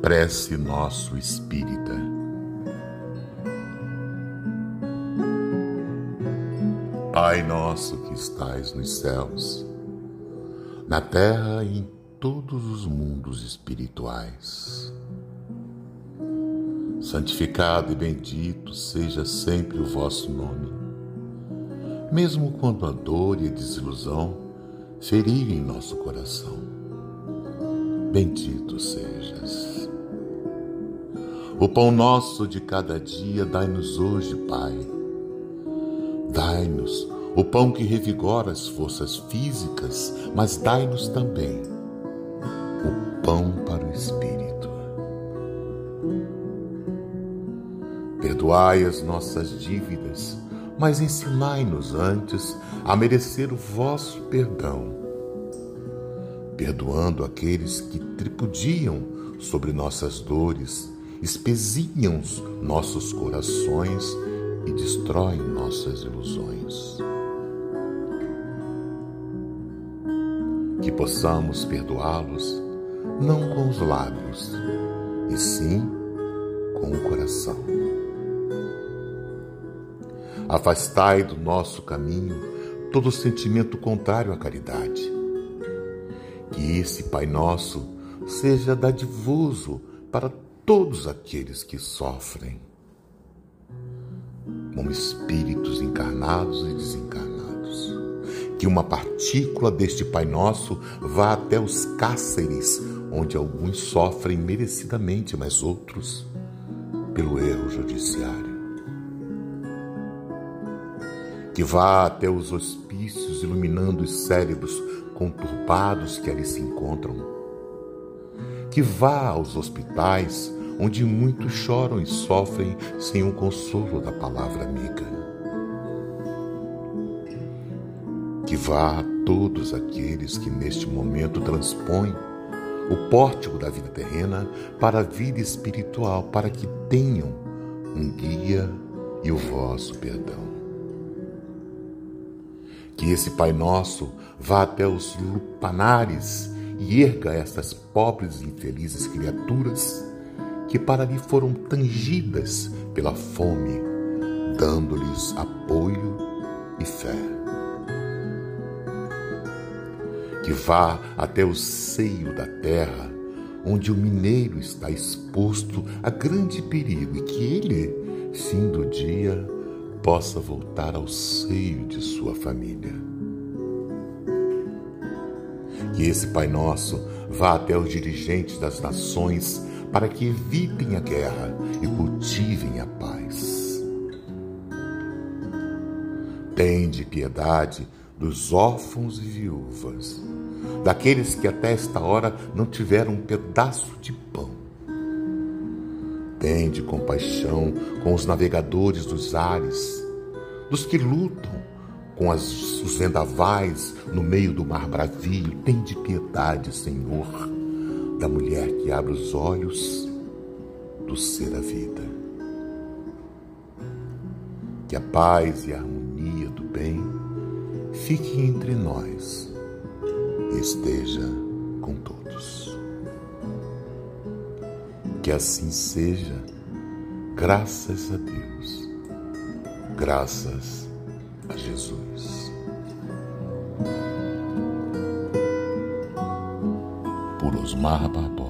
Prece Nosso Espírita. Pai nosso que estais nos céus, na terra e em todos os mundos espirituais. Santificado e bendito seja sempre o vosso nome, mesmo quando a dor e a desilusão ferirem nosso coração. Bendito sejas. O pão nosso de cada dia dai-nos hoje, Pai. Dai-nos o pão que revigora as forças físicas, mas dai-nos também o pão para o espírito. Perdoai as nossas dívidas, mas ensinai-nos antes a merecer o vosso perdão, perdoando aqueles que tripudiam sobre nossas dores, espezinham nossos corações e destroem nossas ilusões. Que possamos perdoá-los não com os lábios, e sim com o coração. Afastai do nosso caminho todo sentimento contrário à caridade. Que esse Pai Nosso seja dadivoso para todos aqueles que sofrem, como espíritos encarnados e desencarnados. Que uma partícula deste Pai Nosso vá até os cárceres, onde alguns sofrem merecidamente, mas outros pelo erro judiciário que vá até os hospícios iluminando os cérebros conturbados que ali se encontram, que vá aos hospitais onde muitos choram e sofrem sem o consolo da palavra amiga, que vá a todos aqueles que neste momento transpõem o pórtico da vida terrena para a vida espiritual, para que tenham um guia e o vosso perdão. Que esse Pai Nosso vá até os lupanares e erga estas pobres e infelizes criaturas que para ali foram tangidas pela fome, dando-lhes apoio e fé. Que vá até o seio da terra, onde o mineiro está exposto a grande perigo e que ele, fim do dia, possa voltar ao seio de sua família. Que esse Pai Nosso vá até os dirigentes das nações para que evitem a guerra e cultivem a paz. Tende piedade dos órfãos e viúvas, daqueles que até esta hora não tiveram um pedaço de pão Tende compaixão com os navegadores dos ares, dos que lutam com as, os vendavais no meio do mar bravio. Tende piedade, Senhor, da mulher que abre os olhos do ser a vida. Que a paz e a harmonia do bem fiquem entre nós e esteja com todos. Que assim seja, graças a Deus, graças a Jesus. Por Osmar Barbosa.